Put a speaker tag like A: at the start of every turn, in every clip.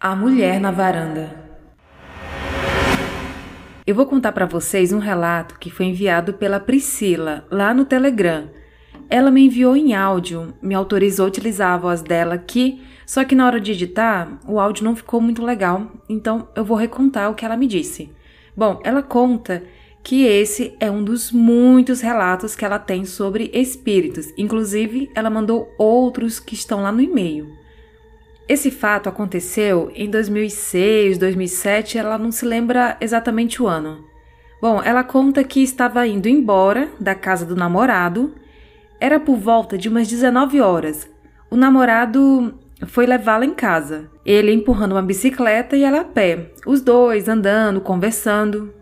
A: A mulher na varanda. Eu vou contar para vocês um relato que foi enviado pela Priscila lá no Telegram. Ela me enviou em áudio, me autorizou a utilizar a voz dela aqui, só que na hora de editar, o áudio não ficou muito legal, então eu vou recontar o que ela me disse. Bom, ela conta que esse é um dos muitos relatos que ela tem sobre espíritos. Inclusive, ela mandou outros que estão lá no e-mail. Esse fato aconteceu em 2006, 2007, ela não se lembra exatamente o ano. Bom, ela conta que estava indo embora da casa do namorado. Era por volta de umas 19 horas. O namorado foi levá-la em casa. Ele empurrando uma bicicleta e ela a pé. Os dois andando, conversando.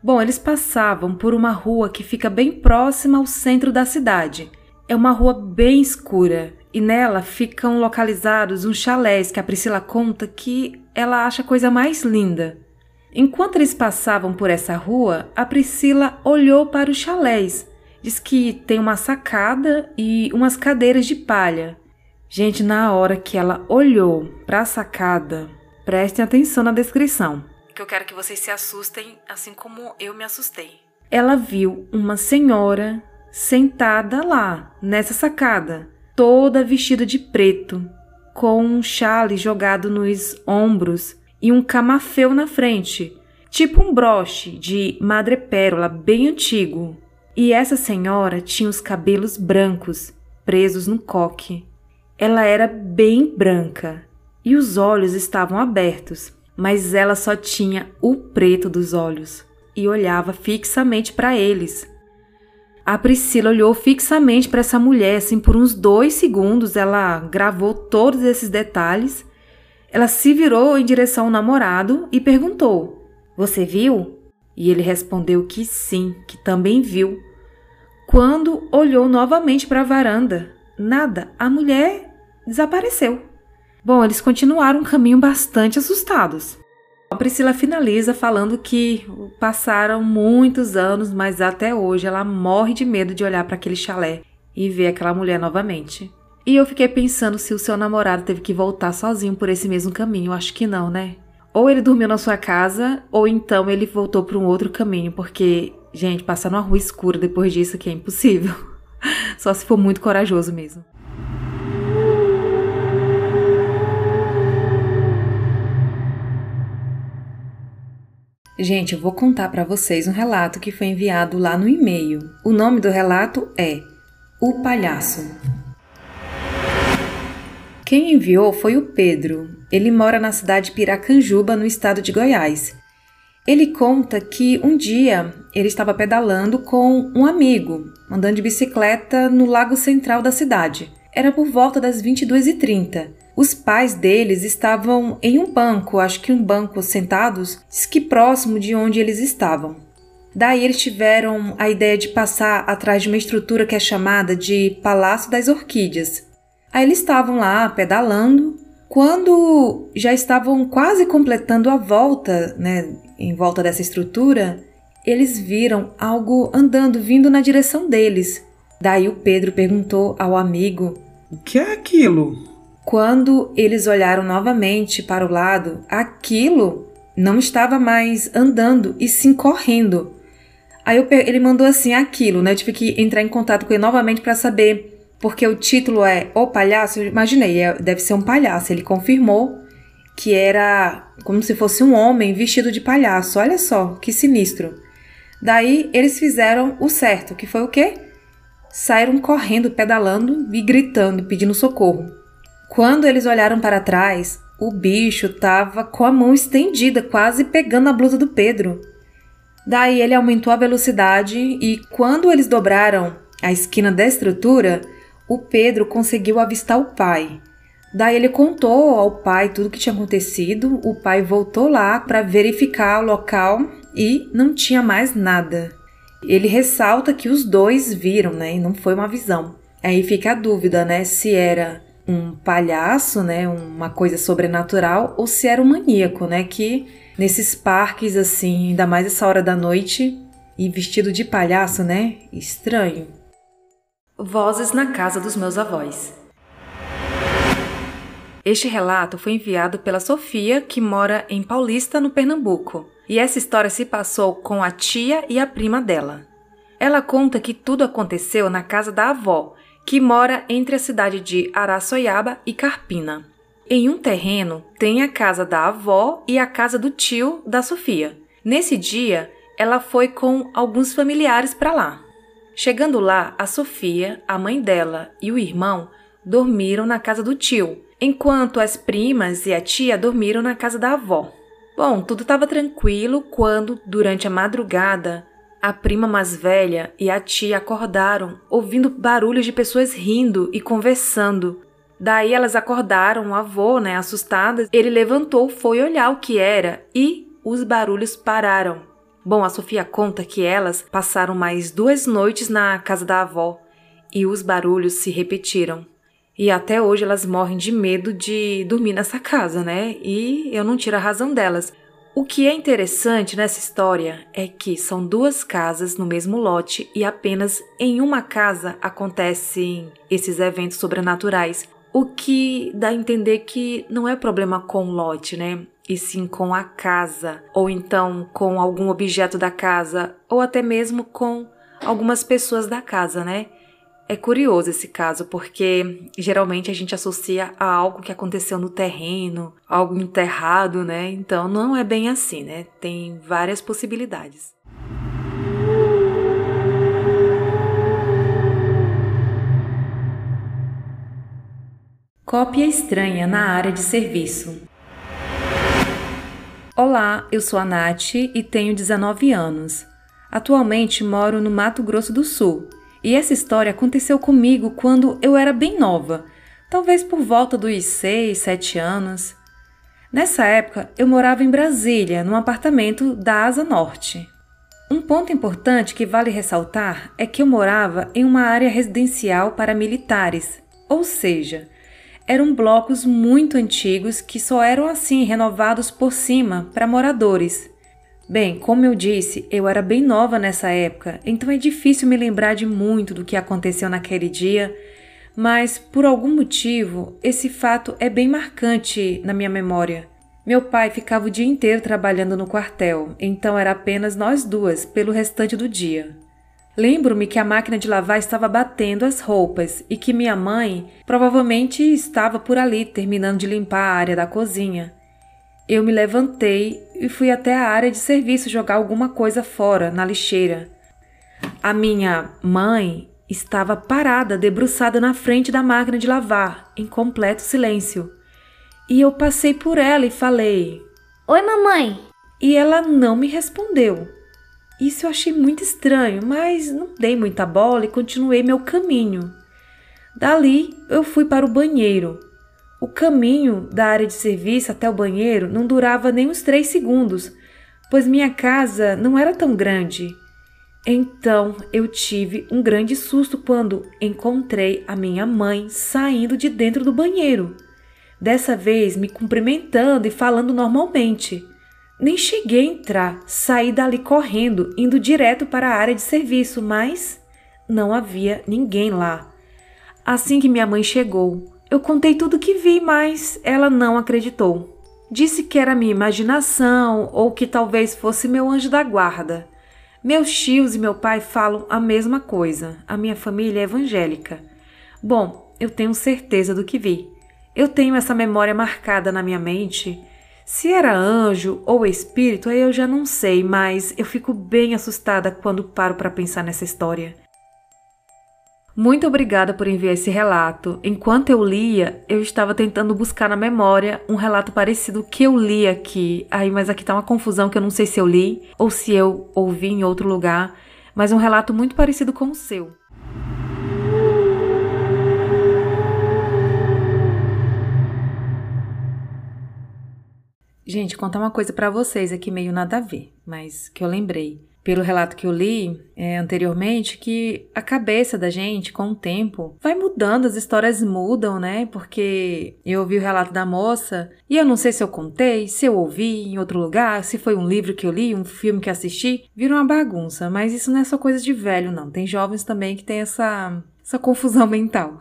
A: Bom, eles passavam por uma rua que fica bem próxima ao centro da cidade. É uma rua bem escura e nela ficam localizados uns chalés que a Priscila conta que ela acha a coisa mais linda. Enquanto eles passavam por essa rua, a Priscila olhou para os chalés. Diz que tem uma sacada e umas cadeiras de palha. Gente, na hora que ela olhou para a sacada, prestem atenção na descrição que eu quero que vocês se assustem assim como eu me assustei. Ela viu uma senhora sentada lá, nessa sacada, toda vestida de preto, com um chale jogado nos ombros e um camafeu na frente, tipo um broche de madrepérola bem antigo. E essa senhora tinha os cabelos brancos, presos no coque. Ela era bem branca e os olhos estavam abertos, mas ela só tinha o preto dos olhos e olhava fixamente para eles. A Priscila olhou fixamente para essa mulher, assim, por uns dois segundos. Ela gravou todos esses detalhes. Ela se virou em direção ao namorado e perguntou: Você viu? E ele respondeu que sim, que também viu. Quando olhou novamente para a varanda, nada, a mulher desapareceu. Bom, eles continuaram um caminho bastante assustados. A Priscila finaliza falando que passaram muitos anos, mas até hoje ela morre de medo de olhar para aquele chalé e ver aquela mulher novamente. E eu fiquei pensando se o seu namorado teve que voltar sozinho por esse mesmo caminho. Acho que não, né? Ou ele dormiu na sua casa, ou então ele voltou para um outro caminho, porque, gente, passar numa rua escura depois disso aqui é impossível. Só se for muito corajoso mesmo. Gente, eu vou contar para vocês um relato que foi enviado lá no e-mail. O nome do relato é O Palhaço. Quem enviou foi o Pedro. Ele mora na cidade de Piracanjuba, no estado de Goiás. Ele conta que um dia ele estava pedalando com um amigo, andando de bicicleta no lago central da cidade. Era por volta das 22h30. Os pais deles estavam em um banco, acho que um banco sentados, diz que próximo de onde eles estavam. Daí eles tiveram a ideia de passar atrás de uma estrutura que é chamada de Palácio das Orquídeas. Aí eles estavam lá pedalando. Quando já estavam quase completando a volta, né, em volta dessa estrutura, eles viram algo andando vindo na direção deles. Daí o Pedro perguntou ao amigo:
B: O que é aquilo?
A: Quando eles olharam novamente para o lado, aquilo não estava mais andando e sim correndo. Aí ele mandou assim aquilo, né? Eu tive que entrar em contato com ele novamente para saber, porque o título é O Palhaço. Eu imaginei, é, deve ser um palhaço. Ele confirmou que era como se fosse um homem vestido de palhaço. Olha só, que sinistro. Daí eles fizeram o certo, que foi o quê? Saíram correndo, pedalando e gritando, pedindo socorro. Quando eles olharam para trás, o bicho estava com a mão estendida, quase pegando a blusa do Pedro. Daí ele aumentou a velocidade e, quando eles dobraram a esquina da estrutura, o Pedro conseguiu avistar o pai. Daí ele contou ao pai tudo o que tinha acontecido. O pai voltou lá para verificar o local e não tinha mais nada. Ele ressalta que os dois viram, né? E não foi uma visão. Aí fica a dúvida, né? Se era um palhaço, né, uma coisa sobrenatural, ou se era um maníaco, né, que nesses parques assim, ainda mais essa hora da noite e vestido de palhaço, né, estranho. Vozes na casa dos meus avós. Este relato foi enviado pela Sofia, que mora em Paulista, no Pernambuco. E essa história se passou com a tia e a prima dela. Ela conta que tudo aconteceu na casa da avó, que mora entre a cidade de Araçoiaba e Carpina. Em um terreno tem a casa da avó e a casa do tio da Sofia. Nesse dia, ela foi com alguns familiares para lá. Chegando lá, a Sofia, a mãe dela e o irmão dormiram na casa do tio, enquanto as primas e a tia dormiram na casa da avó. Bom, tudo estava tranquilo quando, durante a madrugada, a prima mais velha e a tia acordaram, ouvindo barulhos de pessoas rindo e conversando. Daí elas acordaram o avô, né, assustadas. Ele levantou, foi olhar o que era e os barulhos pararam. Bom, a Sofia conta que elas passaram mais duas noites na casa da avó e os barulhos se repetiram. E até hoje elas morrem de medo de dormir nessa casa, né? E eu não tiro a razão delas. O que é interessante nessa história é que são duas casas no mesmo lote e apenas em uma casa acontecem esses eventos sobrenaturais, o que dá a entender que não é problema com o lote, né? E sim com a casa, ou então com algum objeto da casa, ou até mesmo com algumas pessoas da casa, né? É curioso esse caso, porque geralmente a gente associa a algo que aconteceu no terreno, algo enterrado, né? Então não é bem assim, né? Tem várias possibilidades. Cópia estranha na área de serviço. Olá, eu sou a Nath e tenho 19 anos. Atualmente moro no Mato Grosso do Sul e essa história aconteceu comigo quando eu era bem nova, talvez por volta dos 6, 7 anos. Nessa época, eu morava em Brasília, num apartamento da Asa Norte. Um ponto importante que vale ressaltar é que eu morava em uma área residencial para militares, ou seja, eram blocos muito antigos que só eram assim renovados por cima para moradores. Bem, como eu disse, eu era bem nova nessa época, então é difícil me lembrar de muito do que aconteceu naquele dia, mas por algum motivo esse fato é bem marcante na minha memória. Meu pai ficava o dia inteiro trabalhando no quartel, então era apenas nós duas pelo restante do dia. Lembro-me que a máquina de lavar estava batendo as roupas e que minha mãe provavelmente estava por ali terminando de limpar a área da cozinha. Eu me levantei e fui até a área de serviço jogar alguma coisa fora, na lixeira. A minha mãe estava parada, debruçada na frente da máquina de lavar, em completo silêncio. E eu passei por ela e falei:
C: Oi, mamãe!
A: E ela não me respondeu. Isso eu achei muito estranho, mas não dei muita bola e continuei meu caminho. Dali eu fui para o banheiro. O caminho da área de serviço até o banheiro não durava nem uns três segundos, pois minha casa não era tão grande. Então eu tive um grande susto quando encontrei a minha mãe saindo de dentro do banheiro. Dessa vez me cumprimentando e falando normalmente. Nem cheguei a entrar, saí dali correndo, indo direto para a área de serviço, mas não havia ninguém lá. Assim que minha mãe chegou, eu contei tudo o que vi, mas ela não acreditou. Disse que era minha imaginação ou que talvez fosse meu anjo da guarda. Meus tios e meu pai falam a mesma coisa. A minha família é evangélica. Bom, eu tenho certeza do que vi. Eu tenho essa memória marcada na minha mente se era anjo ou espírito, aí eu já não sei, mas eu fico bem assustada quando paro para pensar nessa história. Muito obrigada por enviar esse relato. Enquanto eu lia, eu estava tentando buscar na memória um relato parecido que eu li aqui. Aí, mas aqui tá uma confusão que eu não sei se eu li ou se eu ouvi em outro lugar, mas um relato muito parecido com o seu. Gente, contar uma coisa para vocês aqui meio nada a ver, mas que eu lembrei pelo relato que eu li é, anteriormente, que a cabeça da gente, com o tempo, vai mudando, as histórias mudam, né? Porque eu ouvi o relato da moça e eu não sei se eu contei, se eu ouvi em outro lugar, se foi um livro que eu li, um filme que assisti, vira uma bagunça. Mas isso não é só coisa de velho, não. Tem jovens também que tem essa, essa confusão mental.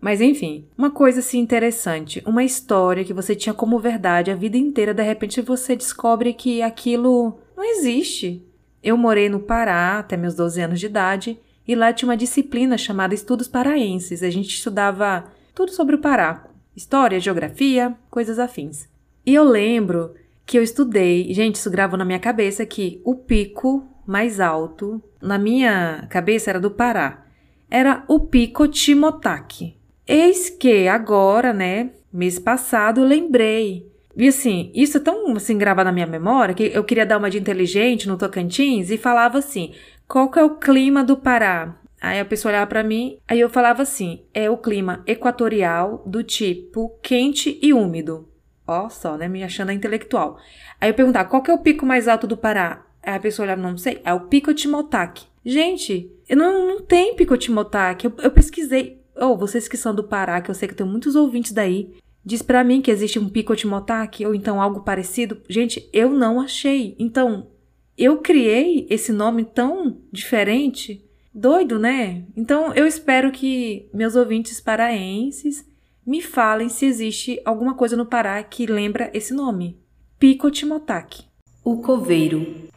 A: Mas enfim, uma coisa assim interessante, uma história que você tinha como verdade a vida inteira, de repente você descobre que aquilo não existe. Eu morei no Pará até meus 12 anos de idade e lá tinha uma disciplina chamada Estudos Paraenses. A gente estudava tudo sobre o Pará, história, geografia, coisas afins. E eu lembro que eu estudei, gente, isso gravou na minha cabeça que o pico mais alto na minha cabeça era do Pará. Era o Pico Timotaki. Eis que agora, né, mês passado, lembrei. E assim, isso é tão assim gravado na minha memória que eu queria dar uma de inteligente no Tocantins e falava assim: qual que é o clima do Pará? Aí a pessoa olhava para mim, aí eu falava assim: é o clima equatorial do tipo quente e úmido. Ó, só, né? Me achando intelectual. Aí eu perguntava: qual que é o pico mais alto do Pará? Aí a pessoa olhava: não sei, é o Pico Timotaki. Gente, não, não tem Pico Timotaki. Eu, eu pesquisei ou oh, vocês que são do Pará, que eu sei que tem muitos ouvintes daí, diz para mim que existe um picotimotaki ou então algo parecido. Gente, eu não achei. Então, eu criei esse nome tão diferente. Doido, né? Então, eu espero que meus ouvintes paraenses me falem se existe alguma coisa no Pará que lembra esse nome. Picotimotaki. O coveiro.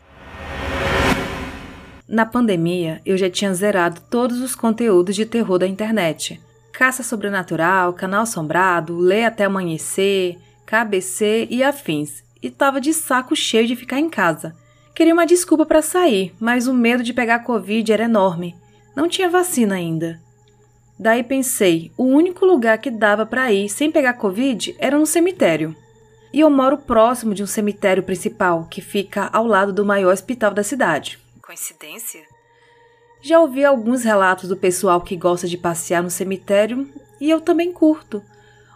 A: Na pandemia, eu já tinha zerado todos os conteúdos de terror da internet. Caça Sobrenatural, Canal Assombrado, Lê Até Amanhecer, KBC e afins. E tava de saco cheio de ficar em casa. Queria uma desculpa para sair, mas o medo de pegar Covid era enorme. Não tinha vacina ainda. Daí pensei, o único lugar que dava para ir sem pegar Covid era no cemitério. E eu moro próximo de um cemitério principal, que fica ao lado do maior hospital da cidade. Coincidência? Já ouvi alguns relatos do pessoal que gosta de passear no cemitério e eu também curto.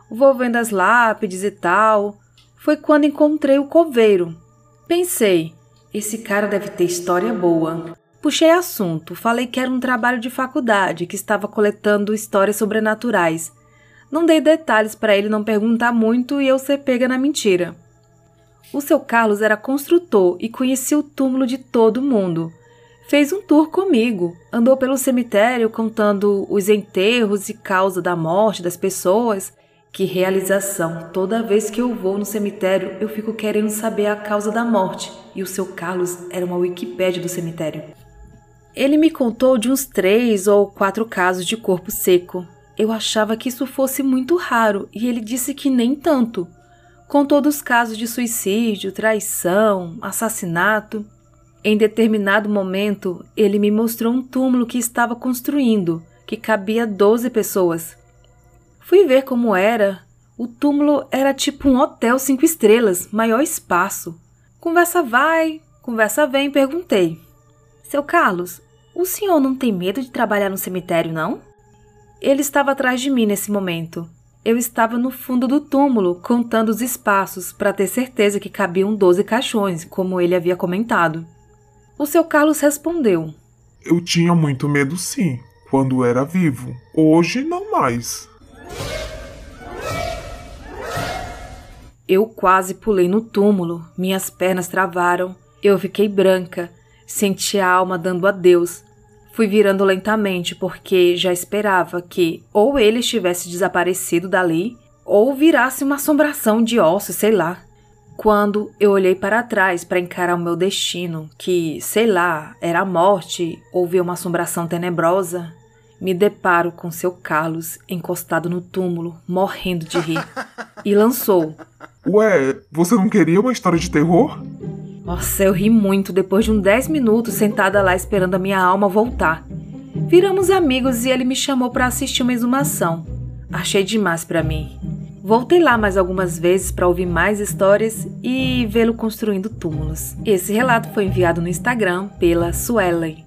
A: Vou vendo as lápides e tal. Foi quando encontrei o coveiro. Pensei, esse cara deve ter história boa. Puxei assunto, falei que era um trabalho de faculdade, que estava coletando histórias sobrenaturais. Não dei detalhes para ele não perguntar muito e eu ser pega na mentira. O seu Carlos era construtor e conhecia o túmulo de todo mundo. Fez um tour comigo, andou pelo cemitério contando os enterros e causa da morte das pessoas. Que realização! Toda vez que eu vou no cemitério, eu fico querendo saber a causa da morte, e o seu Carlos era uma Wikipédia do cemitério. Ele me contou de uns três ou quatro casos de corpo seco. Eu achava que isso fosse muito raro e ele disse que nem tanto. Contou dos casos de suicídio, traição, assassinato. Em determinado momento, ele me mostrou um túmulo que estava construindo, que cabia 12 pessoas. Fui ver como era. O túmulo era tipo um hotel cinco estrelas, maior espaço. Conversa vai, conversa vem, perguntei. Seu Carlos, o senhor não tem medo de trabalhar no cemitério, não? Ele estava atrás de mim nesse momento. Eu estava no fundo do túmulo, contando os espaços, para ter certeza que cabiam 12 caixões, como ele havia comentado. O seu Carlos respondeu:
C: Eu tinha muito medo, sim, quando era vivo. Hoje não mais.
A: Eu quase pulei no túmulo, minhas pernas travaram, eu fiquei branca, senti a alma dando adeus. Fui virando lentamente porque já esperava que ou ele estivesse desaparecido dali ou virasse uma assombração de ossos, sei lá. Quando eu olhei para trás para encarar o meu destino, que, sei lá, era a morte ou ver uma assombração tenebrosa, me deparo com seu Carlos encostado no túmulo, morrendo de rir, e lançou:
C: Ué, você não queria uma história de terror?
A: Nossa, eu ri muito depois de uns 10 minutos sentada lá esperando a minha alma voltar. Viramos amigos e ele me chamou para assistir uma exumação. Achei demais para mim. Voltei lá mais algumas vezes para ouvir mais histórias e vê-lo construindo túmulos. Esse relato foi enviado no Instagram pela Suelen.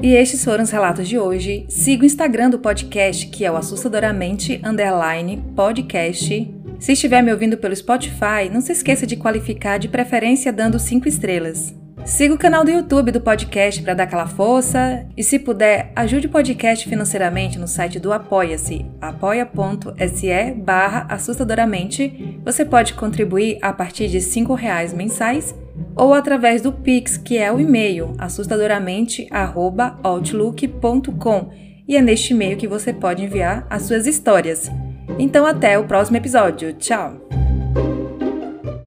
A: E estes foram os relatos de hoje. Siga o Instagram do podcast, que é o assustadoramente underline podcast. Se estiver me ouvindo pelo Spotify, não se esqueça de qualificar de preferência dando 5 estrelas. Siga o canal do YouTube do podcast para dar aquela força e, se puder, ajude o podcast financeiramente no site do Apoia-se, apoia.se barra assustadoramente. Você pode contribuir a partir de R$ reais mensais ou através do Pix, que é o e-mail assustadoramente.outlook.com e é neste e-mail que você pode enviar as suas histórias. Então, até o próximo episódio. Tchau!